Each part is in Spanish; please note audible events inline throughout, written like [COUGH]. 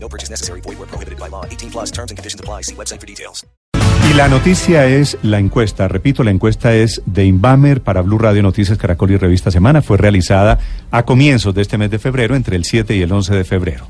No purchase necessary. Void where prohibited by law. 18 plus terms and conditions apply. See website for details. Y la noticia es la encuesta. Repito, la encuesta es de Inbamer para Blue Radio Noticias Caracol y Revista Semana. Fue realizada a comienzos de este mes de febrero, entre el 7 y el 11 de febrero.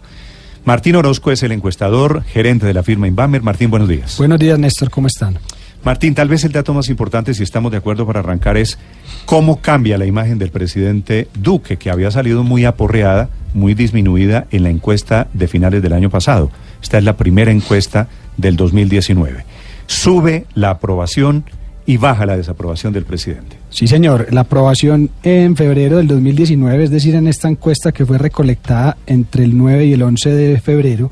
Martín Orozco es el encuestador, gerente de la firma Inbamer. Martín, buenos días. Buenos días, Néstor, ¿cómo están? Martín, tal vez el dato más importante, si estamos de acuerdo para arrancar, es cómo cambia la imagen del presidente Duque, que había salido muy aporreada, muy disminuida en la encuesta de finales del año pasado. Esta es la primera encuesta del 2019. Sube la aprobación y baja la desaprobación del presidente. Sí, señor. La aprobación en febrero del 2019, es decir, en esta encuesta que fue recolectada entre el 9 y el 11 de febrero,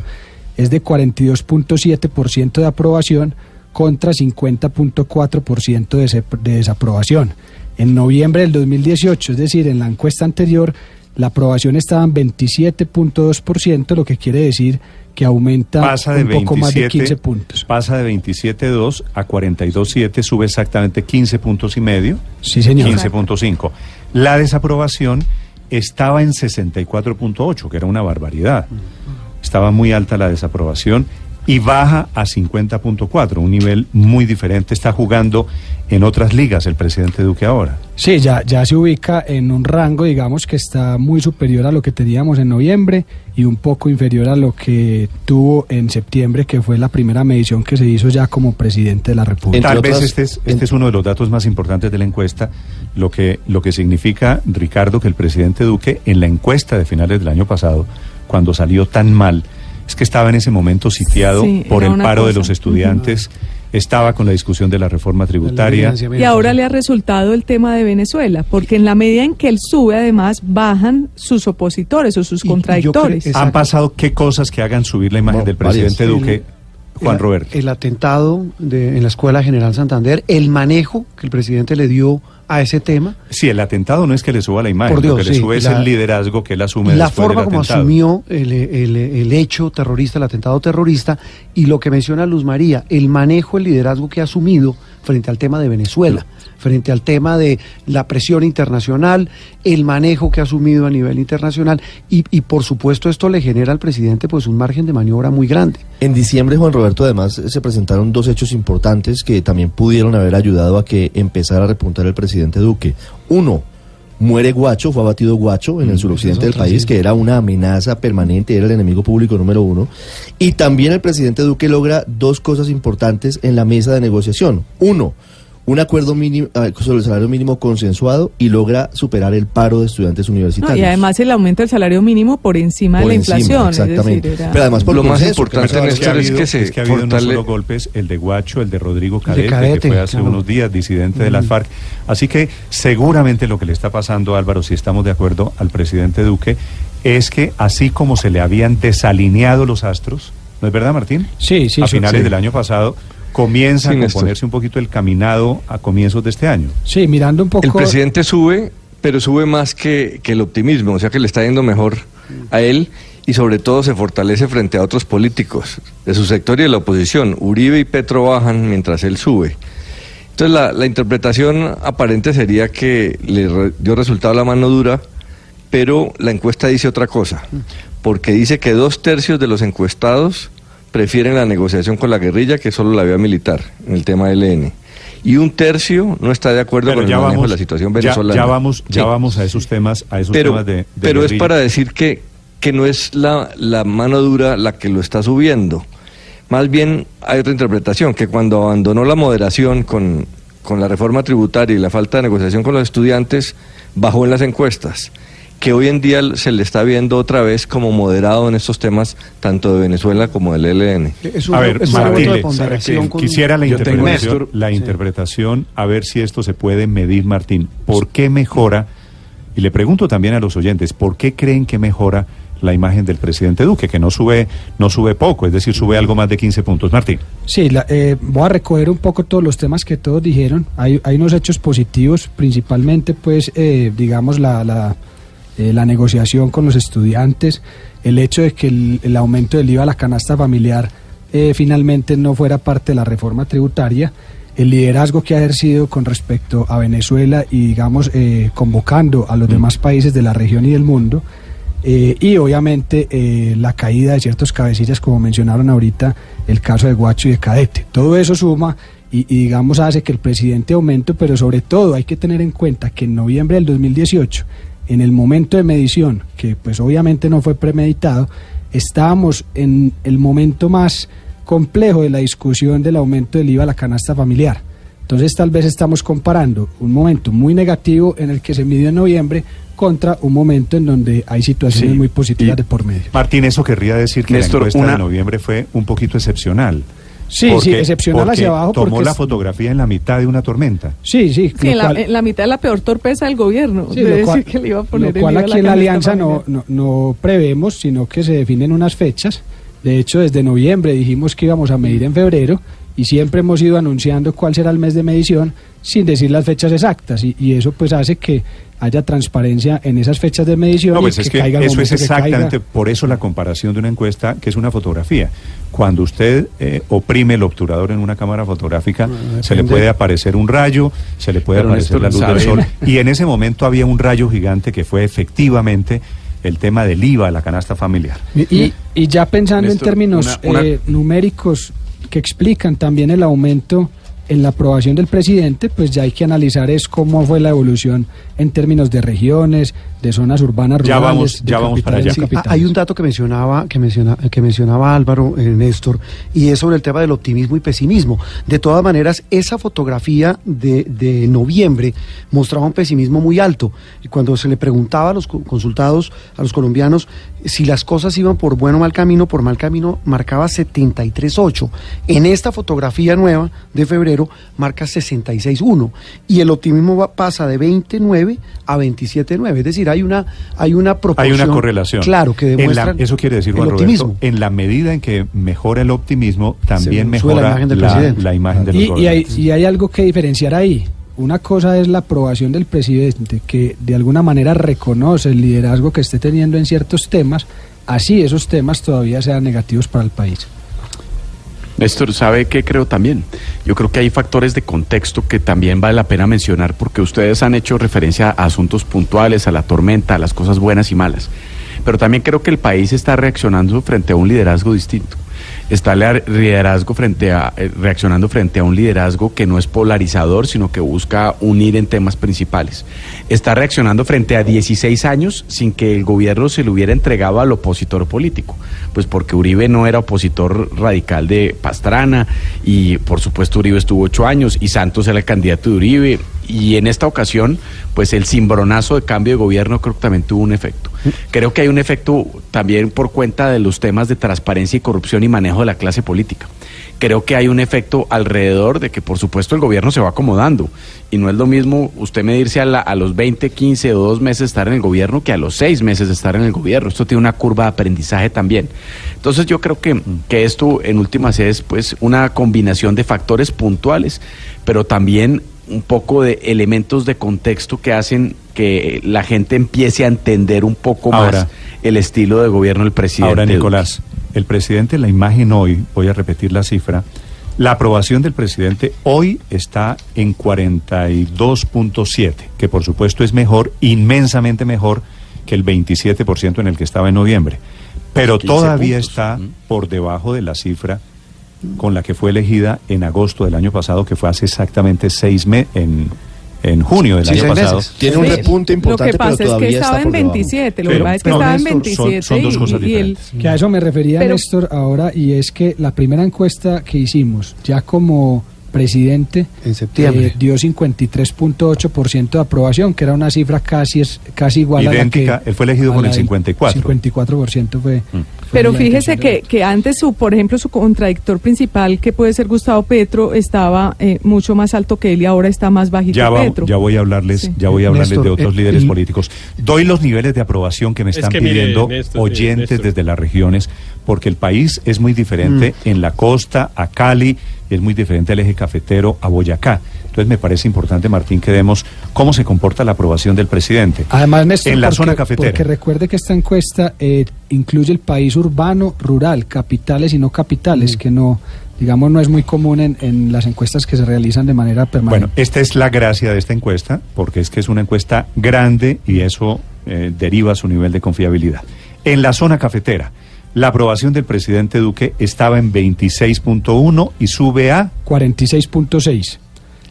es de 42.7% de aprobación contra 50.4% de, desaprobación. En noviembre del 2018, es decir, en la encuesta anterior, la aprobación estaba en 27.2%, lo que quiere decir que aumenta Pasa de un poco 27, más de 15 puntos. Pasa de 27.2 a 42.7, sube exactamente 15 puntos y medio. Sí, señor. 15.5. La desaprobación estaba en 64.8, que era una barbaridad. Estaba muy alta la desaprobación y baja a 50.4, un nivel muy diferente. Está jugando en otras ligas el presidente Duque ahora. Sí, ya, ya se ubica en un rango, digamos, que está muy superior a lo que teníamos en noviembre y un poco inferior a lo que tuvo en septiembre, que fue la primera medición que se hizo ya como presidente de la República. Tal Entre vez otras, este es, en- este es uno de los datos más importantes de la encuesta, lo que, lo que significa, Ricardo, que el presidente Duque en la encuesta de finales del año pasado, cuando salió tan mal, es que estaba en ese momento sitiado Sí, por el paro de los estudiantes, estaba con la discusión de la reforma tributaria. Y ahora le ha resultado el tema de Venezuela, porque en la medida en que él sube, además, bajan sus opositores o sus Y- y yo contradictores. creo- ¿Han pasado qué cosas que hagan subir la imagen Bueno, del presidente varias. Duque, Juan Roberto? El atentado de- en la Escuela General Santander, el manejo que el presidente le dio a ese tema, Sí, el atentado no es que le suba la imagen, Por lo que le sube es el liderazgo que él asume la forma del como asumió el, el- el hecho terrorista, el atentado terrorista, y lo que menciona Luz María, el manejo, el liderazgo que ha asumido frente al tema de Venezuela, frente al tema de la presión internacional, el manejo que ha asumido a nivel internacional, y, y por supuesto esto le genera al presidente pues un margen de maniobra muy grande. En diciembre, Juan Roberto, además se presentaron dos hechos importantes que también pudieron haber ayudado a que empezara a repuntar el presidente Duque. Uno, muere Guacho, fue abatido Guacho en el suroccidente del país, que era una amenaza permanente, era el enemigo público número uno. Y también el presidente Duque logra dos cosas importantes en la mesa de negociación. Uno, un acuerdo mínimo, eh, sobre el salario mínimo consensuado y logra superar el paro de estudiantes No, universitarios. y además el aumento del salario mínimo por encima Por de la encima, inflación. exactamente. Es decir, era- Pero además por Lo más importante, es que se es que ha habido no fortale- solo golpes, el de Guacho, el de Rodrigo Cadete, Cadete, que fue hace claro. unos días disidente de las FARC. Así que seguramente lo que le está pasando, Álvaro, si estamos de acuerdo al presidente Duque, es que así como se le habían desalineado los astros, ¿no es verdad, Martín? Sí, sí, A finales Sí. del año pasado, comienza Sí, a Néstor. componerse un poquito el caminado a comienzos de este año. Sí, mirando un poco... El presidente sube, pero sube más que, que el optimismo, o sea que le está yendo mejor a él y sobre todo se fortalece frente a otros políticos de su sector y de la oposición. Uribe y Petro bajan mientras él sube. Entonces la, la interpretación aparente sería que le re- dio resultado la mano dura, pero la encuesta dice otra cosa, porque dice que dos tercios de los encuestados prefieren la negociación con la guerrilla que solo la vía militar en el tema del ELN. Y un tercio no está de acuerdo Pero con el manejo vamos, de la situación venezolana. Ya, vamos, ya Sí. vamos a esos temas, a esos pero, temas de, de pero es para decir que, que no es la, la mano dura la que lo está subiendo. Más bien hay otra interpretación, que cuando abandonó la moderación con, con la reforma tributaria y la falta de negociación con los estudiantes, bajó en las encuestas. Que hoy en día se le está viendo otra vez como moderado en estos temas, tanto de Venezuela como del ELN. Es un, A ver, es voto de con- quisiera la Yo interpretación, Néstor, la sí. interpretación, a ver si esto se puede medir, Martín. ¿Por qué mejora? Y le pregunto también a los oyentes, ¿por qué creen que mejora la imagen del presidente Duque, que no sube, no sube poco, es decir, sube algo más de 15 puntos. Martín. Sí, la- eh, voy a recoger un poco todos los temas que todos dijeron. Hay, hay unos hechos positivos, principalmente, pues, eh, digamos, la, la, eh, la negociación con los estudiantes, el hecho de que el, el aumento del IVA a la canasta familiar eh, finalmente no fuera parte de la reforma tributaria, el liderazgo que ha ejercido con respecto a Venezuela y, digamos, eh, convocando a los demás países de la región y del mundo. Eh, y obviamente eh, la caída de ciertos cabecillas, como mencionaron ahorita, el caso de Guacho y de Cadete. Todo eso suma y, y, digamos hace que el presidente aumente, pero sobre todo hay que tener en cuenta que en noviembre del 2018, en el momento de medición, que pues obviamente no fue premeditado, estábamos en el momento más complejo de la discusión del aumento del IVA a la canasta familiar. Entonces tal vez estamos comparando un momento muy negativo en el que se midió en noviembre contra un momento en donde hay situaciones Sí, muy positivas de por medio. Martín, eso querría decir que Néstor, la encuesta una- de noviembre fue un poquito excepcional. Sí, sí, excepcional hacia abajo Tomó porque la fotografía en la mitad de una tormenta. Sí, sí, Sí, en la, cual- en la mitad de la peor torpeza del gobierno. Sí, de lo decir que le iba a poner lo cual aquí en la alianza no, no, no prevemos, sino que se definen unas fechas. De hecho, desde noviembre dijimos que íbamos a medir en febrero y siempre hemos ido anunciando cuál será el mes de medición sin decir las fechas exactas y, y eso pues hace que haya transparencia en esas fechas de medición No, y pues es que caiga el eso es momento que caiga. exactamente por eso la comparación de una encuesta que es una fotografía. Cuando usted eh, oprime el obturador en una cámara fotográfica, se le puede aparecer un rayo, se le puede Pero, aparecer Néstor, la luz ¿sabe? del sol. Y en ese momento había un rayo gigante que fue efectivamente el tema del IVA, la canasta familiar. Y, y ya pensando Néstor, en términos una- una- eh, numéricos que explican también el aumento en la aprobación del presidente, pues ya hay que analizar es cómo fue la evolución en términos de regiones, de zonas urbanas, Ya rurales, vamos- de ya vamos para allá. Sí, ah, hay un dato que mencionaba, que menciona, que mencionaba Álvaro eh, Néstor, y es sobre el tema del optimismo y pesimismo. De todas maneras, esa fotografía de, de noviembre mostraba un pesimismo muy alto. Y cuando se le preguntaba a los co- consultados, a los colombianos, si las cosas iban por buen o mal camino, por mal camino, marcaba 73.8. En esta fotografía nueva de febrero, marca 66.1. Y el optimismo va- pasa de 29 a 27.9. Es decir, hay una, hay una Hay una correlación. Claro, que En la- demuestra. eso quiere decir, el Juan optimismo. Roberto, en la medida en que mejora el optimismo, también sube la mejora imagen del la, presidente. la imagen de los Y, y hay, y hay algo que diferenciar ahí. Una cosa es la aprobación del presidente, que de alguna manera reconoce el liderazgo que esté teniendo en ciertos temas, así esos temas todavía sean negativos para el país. Néstor, ¿sabe qué creo también? Yo creo que hay factores de contexto que también vale la pena mencionar porque ustedes han hecho referencia a asuntos puntuales, a la tormenta, a las cosas buenas y malas. Pero también creo que el país está reaccionando frente a un liderazgo distinto. Está liderazgo frente a, eh, reaccionando frente a un liderazgo que no es polarizador, sino que busca unir en temas principales. Está reaccionando frente a 16 años sin que el gobierno se le hubiera entregado al opositor político. Pues porque Uribe no era opositor radical de Pastrana y por supuesto Uribe estuvo ocho años y Santos era el candidato de Uribe. Y en esta ocasión, pues el cimbronazo de cambio de gobierno creo que también tuvo un efecto. Creo que hay un efecto también por cuenta de los temas de transparencia y corrupción y manejo de la clase política. Creo que hay un efecto alrededor de que, por supuesto, el gobierno se va acomodando. Y no es lo mismo usted medirse a, la- a los 20, 15 o 2 meses estar en el gobierno que a los 6 meses de estar en el gobierno. Esto tiene una curva de aprendizaje también. Entonces yo creo que, que esto en últimas es pues una combinación de factores puntuales, pero también un poco de elementos de contexto que hacen que la gente empiece a entender un poco Ahora- más el estilo de gobierno del presidente. Ahora, Duque. Nicolás, el presidente, la imagen hoy, voy a repetir la cifra, la aprobación del presidente hoy está en 42.7, que por supuesto es mejor, inmensamente mejor que el 27% en el que estaba en noviembre. Pero 15 todavía puntos. está por debajo de la cifra con la que fue elegida en agosto del año pasado, que fue hace exactamente seis meses, en, en junio del Sí, año pasado. meses. Tiene un repunte importante, Lo que pasa pero es todavía que estaba está en por debajo. 27. Lo que pasa es que pero, estaba en Néstor, son- 27. son dos y- cosas y el- diferentes. Que a eso me refería Pero- Néstor ahora y es que la primera encuesta que hicimos, ya como presidente En septiembre. eh, dio 53.8% de aprobación, que era una cifra casi es casi igual Idéntica, a la que él fue elegido con el del 54. 54% fue. fue Pero fíjese que, que antes, su, por ejemplo, su contradictor principal, que puede ser Gustavo Petro, estaba eh, mucho más alto que él y ahora está más bajito Ya, va- Petro. ya voy a hablarles, Sí. ya voy a hablarles Néstor, de otros eh, líderes políticos. Doy los niveles de aprobación que me Es están mire, pidiendo Néstor, oyentes eh, Néstor. desde las regiones, porque el país es muy diferente Mm. en la costa, a Cali, es muy diferente al eje cafetero, a Boyacá. Entonces me parece importante, Martín, que demos cómo se comporta la aprobación del presidente. Además, Néstor, en la porque- zona cafetera. Porque recuerde que esta encuesta eh, incluye el país urbano, rural, capitales y no capitales, Mm. que no, digamos, no es muy común en, en las encuestas que se realizan de manera permanente. Bueno, esta es la gracia de esta encuesta, porque es que es una encuesta grande y eso eh, deriva su nivel de confiabilidad. En la zona cafetera, la aprobación del presidente Duque estaba en 26.1 y sube a, 46.6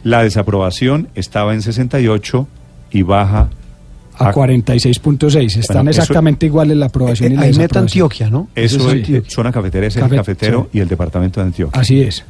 la desaprobación estaba en 68 y baja a a 46.6. Están Bueno, eso- exactamente iguales la aprobación y la Eh, desaprobación. Antioquia, ¿no? Eso es, Antioquia. zona cafetera es el Cafe- cafetero sí. y el departamento de Antioquia. Así es.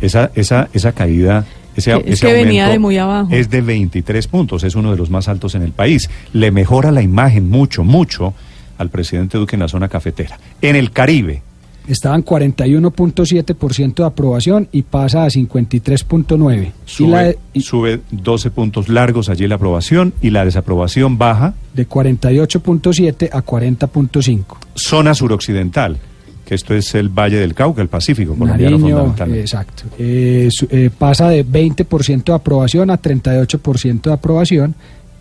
Esa, esa, esa caída, ese, Es ese que venía de muy abajo. Es de 23 puntos, es uno de los más altos en el país. Le mejora la imagen mucho, mucho al presidente Duque en la zona cafetera. En el Caribe, Estaban 41.7% de aprobación y pasa a 53.9. Y sube, la de, y sube 12 puntos largos allí la aprobación y la desaprobación baja. de 48.7 a 40.5. Zona suroccidental, que esto es el Valle del Cauca, el Pacífico colombiano Nariño, fundamentalmente. exacto. Eh, su- eh, pasa de 20% de aprobación a 38% de aprobación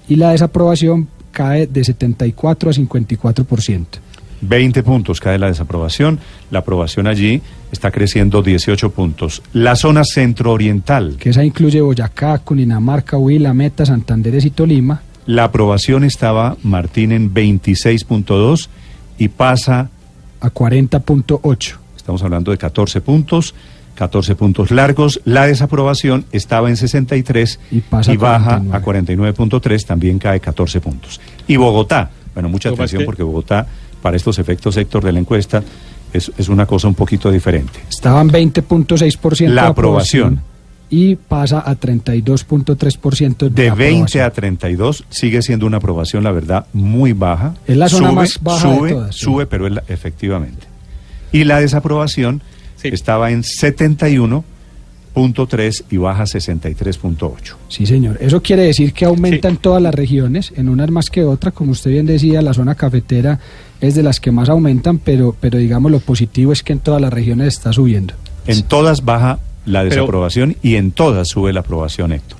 y la desaprobación cae de 74 a 54%. 20 puntos cae la desaprobación, la aprobación allí está creciendo 18 puntos. La zona centro-oriental, Que esa incluye Boyacá, Cundinamarca, Huila, Meta, Santanderes y Tolima. la aprobación estaba, Martín, en 26.2 y pasa, a 40.8. estamos hablando de 14 puntos, 14 puntos largos. La desaprobación estaba en 63 Y pasa a baja 49. a 49.3, también cae 14 puntos. Y Bogotá, bueno, mucha atención que- porque Bogotá, para estos efectos, Héctor, de la encuesta, es, es una cosa un poquito diferente. Estaban 20.6% La de aprobación. y pasa a 32.3% De 20 aprobación. a 32 sigue siendo una aprobación, la verdad, muy baja. Es la zona más baja de sube, todas, sí. Sube, pero es la- efectivamente. Y la desaprobación Sí. estaba en 71.3 y baja a 63.8. Sí, señor. Eso quiere decir que aumenta Sí. en todas las regiones, en unas más que otra. Como usted bien decía, la zona cafetera es de las que más aumentan, pero, pero digamos lo positivo es que en todas las regiones está subiendo. En todas baja la Pero- desaprobación y en todas sube la aprobación, Héctor.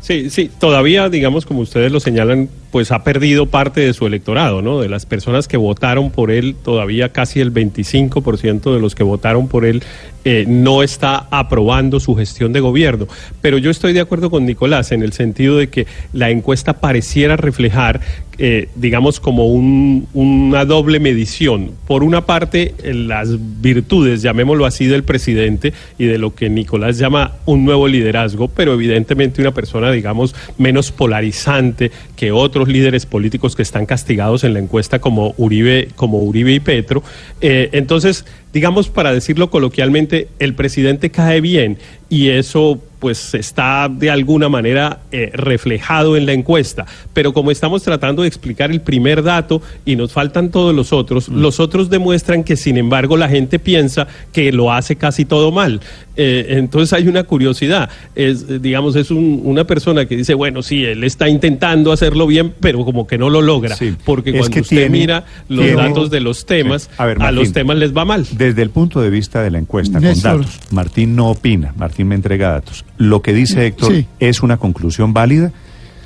Sí, sí, todavía, digamos, como ustedes lo señalan, pues ha perdido parte de su electorado, ¿no? De las personas que votaron por él, todavía casi el 25% de los que votaron por él eh, no está aprobando su gestión de gobierno. Pero yo estoy de acuerdo con Nicolás en el sentido de que la encuesta pareciera reflejar, eh, digamos, como un- una doble medición. Por una parte, eh, las virtudes, llamémoslo así, del presidente y de lo que Nicolás llama un nuevo liderazgo, pero evidentemente una persona, digamos, menos polarizante que otros líderes políticos que están castigados en la encuesta como Uribe, como Uribe y Petro. Eh, entonces, digamos, para decirlo coloquialmente, el presidente cae bien y eso pues está de alguna manera eh, reflejado en la encuesta. Pero como estamos tratando de explicar el primer dato y nos faltan todos los otros, los otros demuestran que sin embargo la gente piensa que lo hace casi todo mal. Eh, entonces hay una curiosidad. Es, eh, digamos, es un- una persona que dice, bueno, sí, él está intentando hacerlo bien, pero como que no lo logra. Sí. Porque Es cuando usted tiene- mira los tiene- datos de los temas, Sí. A ver, a Martín. los temas les va mal. Desde el punto de vista de la encuesta, Néstor. con datos, Martín no opina, Martín me entrega datos. Lo que dice Héctor Sí. es una conclusión válida,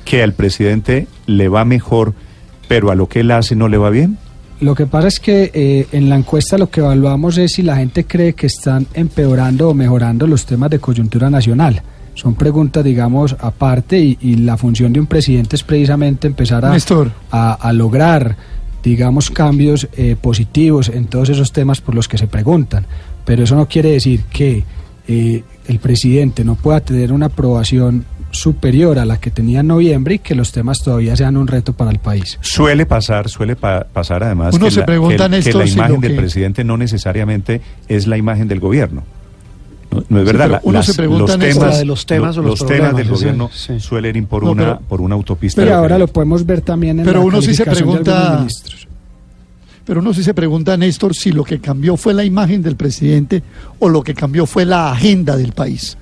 que al presidente le va mejor, pero a lo que él hace no le va bien. Lo que pasa es que eh, en la encuesta lo que evaluamos es si la gente cree que están empeorando o mejorando los temas de coyuntura nacional. Son preguntas, digamos, aparte y, y la función de un presidente es precisamente empezar a, Néstor. a, a lograr, digamos, cambios eh, positivos en todos esos temas por los que se preguntan. Pero eso no quiere decir que eh, el presidente no pueda tener una aprobación superior a la que tenía en noviembre y que los temas todavía sean un reto para el país. Suele pasar, suele pa- pasar además Uno que, se la, pregunta, que- que Néstor, la imagen del que- presidente no necesariamente es la imagen del gobierno. No, es verdad. uno se pregunta de los temas o los temas del gobierno sí. suelen ir por No, una pero- por una autopista. Pero de ahora lo podemos ver también en Pero la uno sí se de pregunta-. Pero uno sí se pregunta, Néstor, si lo que cambió fue la imagen del presidente o lo que cambió fue la agenda del país.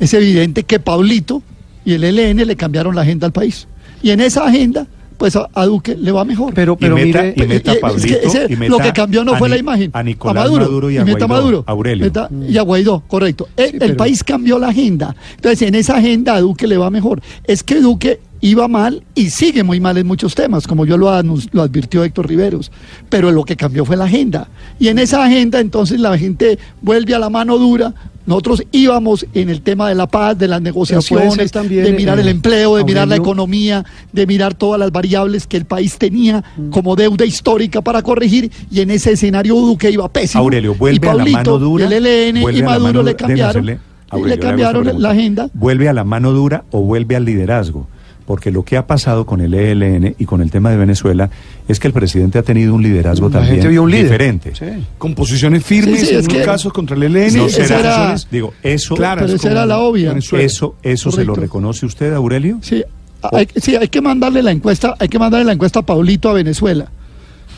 Es evidente que Paulito y el ELN le cambiaron la agenda al país. Y en esa agenda, pues a, a Duque le va mejor. Pero, Y meta, y meta Eh, a es que Pablito, ese- y meta lo que cambió no fue Ni- la imagen. A Nicolás Maduro, y a meta Guaidó, Maduro. Aurelio. Meta- y a Guaidó, correcto. El, el pero- país cambió la agenda. Entonces, en esa agenda a Duque le va mejor. Es que Duque iba mal y sigue muy mal en muchos temas, como yo lo, lo advirtió Héctor Riveros. Pero lo que cambió fue la agenda. Y en esa agenda, entonces, la gente vuelve a la mano dura. Nosotros íbamos en el tema de la paz, de las negociaciones, también, de mirar eh, el empleo, de mirar la economía, de mirar todas las variables que el país tenía como deuda histórica para corregir y en ese escenario Duque iba pésimo. Aurelio, vuelve y a la mano dura. y el ELN y Maduro le cambiaron, Aurelio, le cambiaron la agenda. ¿Vuelve a la mano dura o vuelve al liderazgo? Porque lo que ha pasado con el ELN y con el tema de Venezuela es que el presidente ha tenido un liderazgo La también gente vio un líder. diferente. Sí. Con posiciones firmes Sí, sí, en es que- casos contra el ELN. Sí, No esa será- era- digo, eso, Claro, pero es esa era la obvia. Venezuela. eso, eso se lo reconoce usted, Aurelio. Sí, hay, sí, hay que mandarle la encuesta, hay que mandarle la encuesta a Pablito a Venezuela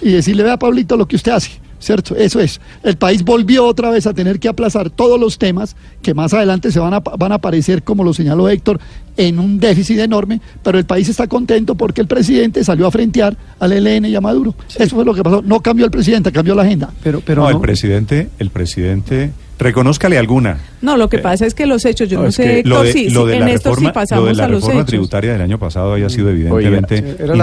y decirle, vea Pablito lo que usted hace, ¿cierto? Eso es. El país volvió otra vez a tener que aplazar todos los temas que más adelante se van a, van a aparecer, como lo señaló Héctor, en un déficit enorme, pero el país está contento porque el presidente salió a frentear al ELN y a Maduro. Eso fue lo que pasó. No cambió el presidente, cambió la agenda. Pero, pero no, no- el presidente, el presidente, reconózcale alguna. No, lo que Eh, pasa es que los hechos, yo no, sé, Héctor, lo de, sí, lo sí, de en la esto reforma, sí pasamos lo de la a los reforma hechos. tributaria del año pasado había sido evidentemente era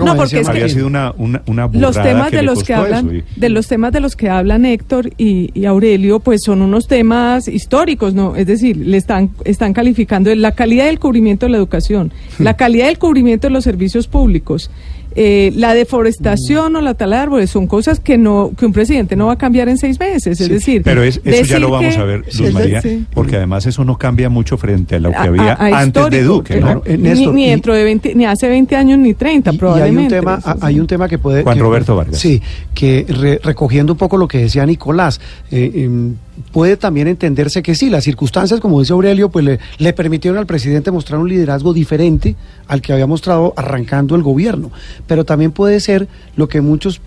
No, porque es que- había sido una, una, una burrada los temas que de los que hablan eso, de los temas de los que hablan Héctor y, y Aurelio pues son unos temas históricos no es decir le están están calificando la calidad del cubrimiento de la educación la calidad del cubrimiento de los servicios públicos eh, la deforestación o la tala de árboles son cosas que no que un presidente no va a cambiar en seis meses es decir Pero es, eso ya lo vamos que- a ver, Luz Sí, María, sí. porque además eso no cambia mucho frente a lo que A- había a- a antes de Duque, ¿no? Ni, dentro de 20, ni hace 20 años ni 30 Y- y hay un probablemente tema, sí. hay un tema que puede Juan que- Roberto Vargas. Sí, que re- recogiendo un poco lo que decía Nicolás, eh, em, puede también entenderse que sí, las circunstancias, como dice Aurelio, pues le, le permitieron al presidente mostrar un liderazgo diferente al que había mostrado arrancando el gobierno, pero también puede ser lo que muchos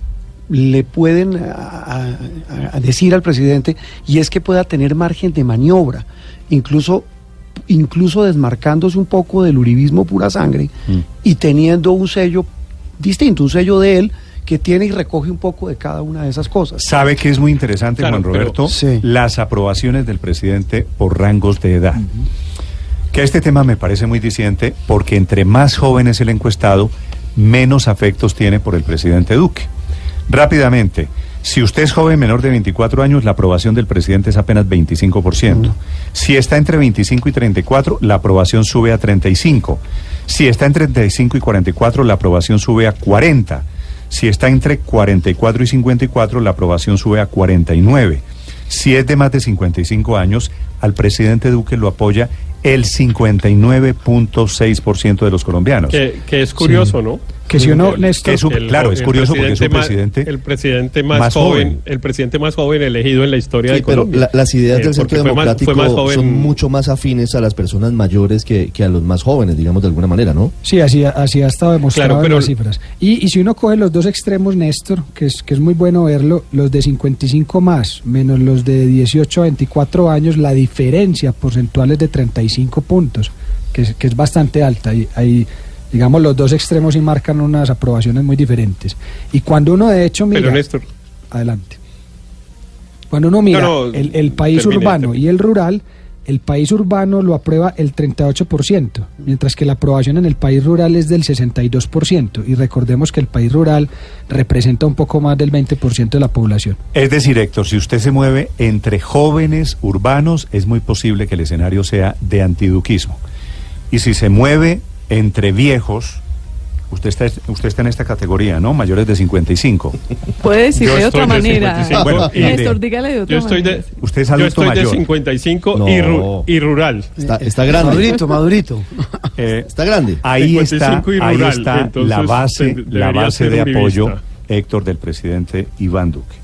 le pueden a- a- a decir al presidente y es que pueda tener margen de maniobra, incluso incluso desmarcándose un poco del uribismo pura sangre Mm. y teniendo un sello distinto, un sello de él que tiene y recoge un poco de cada una de esas cosas. Sabe que es muy interesante, Claro, Juan pero- Roberto, Sí. las aprobaciones del presidente por rangos de edad. Que este tema me parece muy disidente porque entre más joven es el encuestado, menos afectos tiene por el presidente Duque. Rápidamente, si usted es joven menor de 24 años, la aprobación del presidente es apenas 25%. Si está entre 25 y 34, la aprobación sube a 35. Si está entre 35 y 44, la aprobación sube a 40. Si está entre 44 y 54, la aprobación sube a 49. Si es de más de 55 años, al presidente Duque lo apoya el 59.6% de los colombianos. Que, que es curioso, ¿no? Que si uno, El- Néstor, que es un- el- claro, es curioso porque es un presidente más- el presidente más, más joven, joven. el presidente más joven elegido en la historia Sí, de pero Colombia. la- las ideas Eh, del Centro fue más- Democrático fue más joven- son mucho más afines a las personas mayores que, que a los más jóvenes, digamos de alguna manera, ¿no? Sí, así, así ha estado demostrado Claro, en pero- las cifras. Y, y si uno coge los dos extremos, Néstor, que es, que es muy bueno verlo, los de 55 más, menos los de 18 a 24 años, la diferencia porcentual es de 35 puntos, que es, que es bastante alta. Y ahí, digamos, los dos extremos sí marcan unas aprobaciones muy diferentes. Y cuando uno de hecho mira... Pero Néstor, Adelante. Cuando uno mira No, no, el, el país termine, urbano termine. y el rural, el país urbano lo aprueba el 38%, mientras que la aprobación en el país rural es del 62%. Y recordemos que el país rural representa un poco más del 20% de la población. Es decir, Héctor, si usted se mueve entre jóvenes urbanos, es muy posible que el escenario sea de antiduquismo. Y si se mueve entre viejos, usted está, usted está en esta categoría, ¿no? Mayores de 55. puede decir Yo de otra manera 55 Bueno, [LAUGHS] y de- Néstor dígale de otra yo estoy manera de, Usted es yo adulto estoy de mayor. 55 No. y, ru- y rural. Está, está grande. Madurito, Madurito. Eh, Está grande. ahí está, 55 y ahí rural, está la base, de- la base de apoyo, Héctor, del presidente Iván Duque.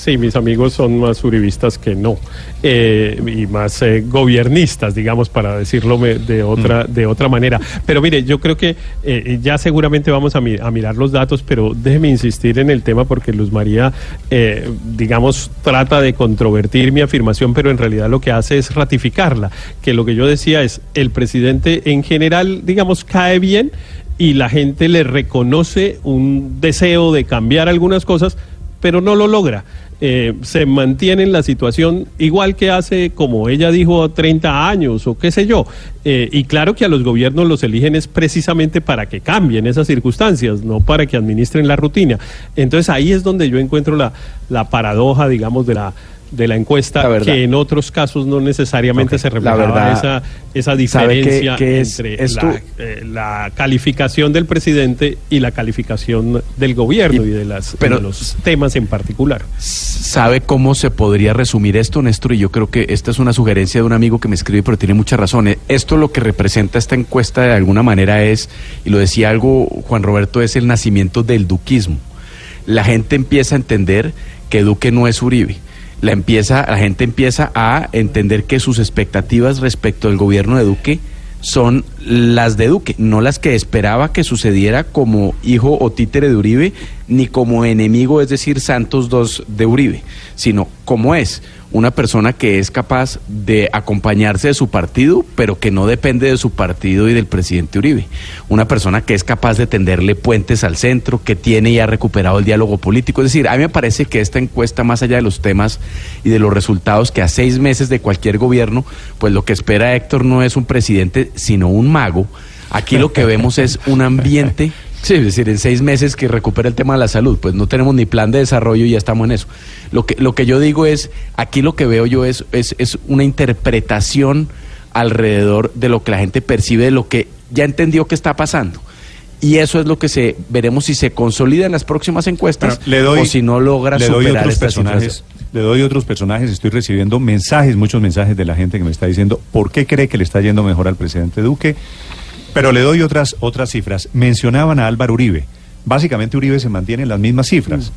Sí, mis amigos son más uribistas que no eh, y más eh, gobiernistas, digamos, para decirlo de otra de otra manera. Pero mire, yo creo que eh, ya seguramente vamos a, mi- a mirar los datos, pero déjeme insistir en el tema porque Luz María, eh, digamos, trata de controvertir mi afirmación, pero en realidad lo que hace es ratificarla. Que lo que yo decía es el presidente en general, digamos, cae bien y la gente le reconoce un deseo de cambiar algunas cosas, pero no lo logra. Eh, se mantiene en la situación igual que hace, como ella dijo, 30 años o qué sé yo. Eh, y claro que a los gobiernos los eligen es precisamente para que cambien esas circunstancias, no para que administren la rutina. Entonces ahí es donde yo encuentro la, la paradoja, digamos, de la de la encuesta La que en otros casos no necesariamente se la reflejaba verdad, esa, esa ¿sabe qué- diferencia es entre la, eh, la calificación del presidente y la calificación del gobierno y, de, las, pero- de los temas en particular. ¿Sabe cómo se podría resumir esto, Néstor? Y yo creo que esta es una sugerencia de un amigo que me escribe, pero tiene mucha razón. Eh, Esto lo que representa esta encuesta de alguna manera es, y lo decía algo Juan Roberto, es el nacimiento del duquismo. La gente empieza a entender que Duque no es Uribe. La, empieza, la gente empieza a entender que sus expectativas respecto al gobierno de Duque son las de Duque, no las que esperaba que sucediera como hijo o títere de Uribe, ni como enemigo, es decir, Santos II de Uribe, sino como es una persona que es capaz de acompañarse de su partido, pero que no depende de su partido y del presidente Uribe. Una persona que es capaz de tenderle puentes al centro, que tiene y ha recuperado el diálogo político. Es decir, a mí me parece que esta encuesta, más allá de los temas y de los resultados que a seis meses de cualquier gobierno, pues lo que espera Héctor no es un presidente, sino un mago. Aquí lo que vemos es un ambiente, [LAUGHS] sí, es decir, en seis meses que recupera el tema de la salud, pues no tenemos ni plan de desarrollo y ya estamos en eso. Lo que, lo que yo digo es, aquí lo que veo yo es, es, es una interpretación alrededor de lo que la gente percibe, de lo que ya entendió que está pasando. Y eso es lo que se veremos si se consolida en las próximas encuestas le doy, o si no logra le doy superar otros esta personajes. situación. Le doy otros personajes. Estoy recibiendo mensajes, muchos mensajes de la gente que me está diciendo por qué cree que le está yendo mejor al presidente Duque. Pero le doy otras, otras cifras. Mencionaban a Álvaro Uribe. Básicamente Uribe se mantiene en las mismas cifras.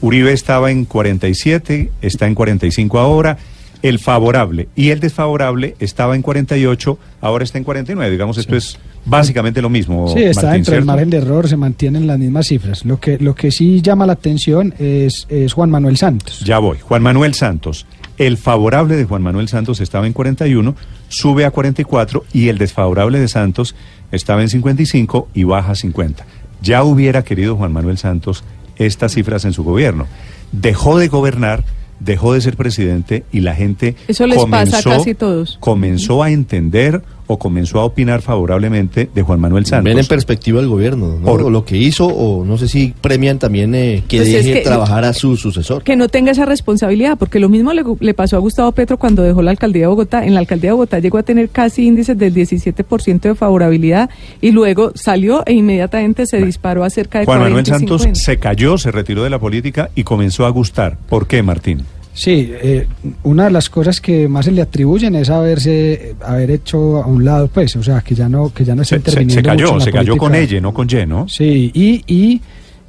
Uribe estaba en 47, está en 45 ahora. El favorable y el desfavorable estaba en 48, ahora está en 49. Digamos, esto es básicamente lo mismo. Sí, está Martín, dentro del margen de error, se mantienen las mismas cifras. Lo que, lo que sí llama la atención es, es Juan Manuel Santos. Ya voy. Juan Manuel Santos. El favorable de Juan Manuel Santos estaba en 41, sube a 44 y el desfavorable de Santos estaba en 55 y baja a 50. Ya hubiera querido Juan Manuel Santos estas cifras en su gobierno. Dejó de gobernar, dejó de ser presidente y la gente Eso les pasa a casi todos. comenzó a entender o comenzó a opinar favorablemente de Juan Manuel Santos. Ven en perspectiva el gobierno, ¿no? Por- O lo que hizo, o no sé si premian también eh, que Pues es deje que- trabajar a su sucesor. que no tenga esa responsabilidad, porque lo mismo le, le pasó a Gustavo Petro cuando dejó la alcaldía de Bogotá. En la alcaldía de Bogotá llegó a tener casi índices del 17% de favorabilidad y luego salió e inmediatamente se disparó a cerca de Juan 40 Manuel Santos 50. se cayó, se retiró de la política y comenzó a gustar. ¿Por qué, Martín? Sí, eh, una de las cosas que más se le atribuyen es haberse haber hecho a un lado, pues, o sea, que ya no que ya no está Se, interviniendo se mucho cayó, en la se cayó con ella, no con Y, ¿no? Sí, y, y,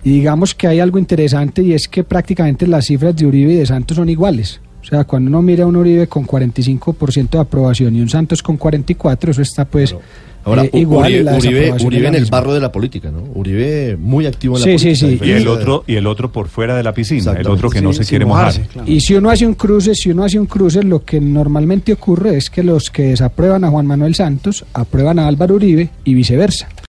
y digamos que hay algo interesante y es que prácticamente las cifras de Uribe y de Santos son iguales. O sea, cuando uno mira a un Uribe con 45% de aprobación y un Santos con 44, eso está pues Ahora, eh, igual. Uribe, Uribe, en el barro de la política, ¿no? Uribe muy activo en la política. sí, a sí. Y el otro, y el otro por fuera de la piscina, el otro que no se quiere mojar. Y si uno hace un cruce, si uno hace un cruce, lo que normalmente ocurre es que los que desaprueban a Juan Manuel Santos aprueban a Álvaro Uribe y viceversa.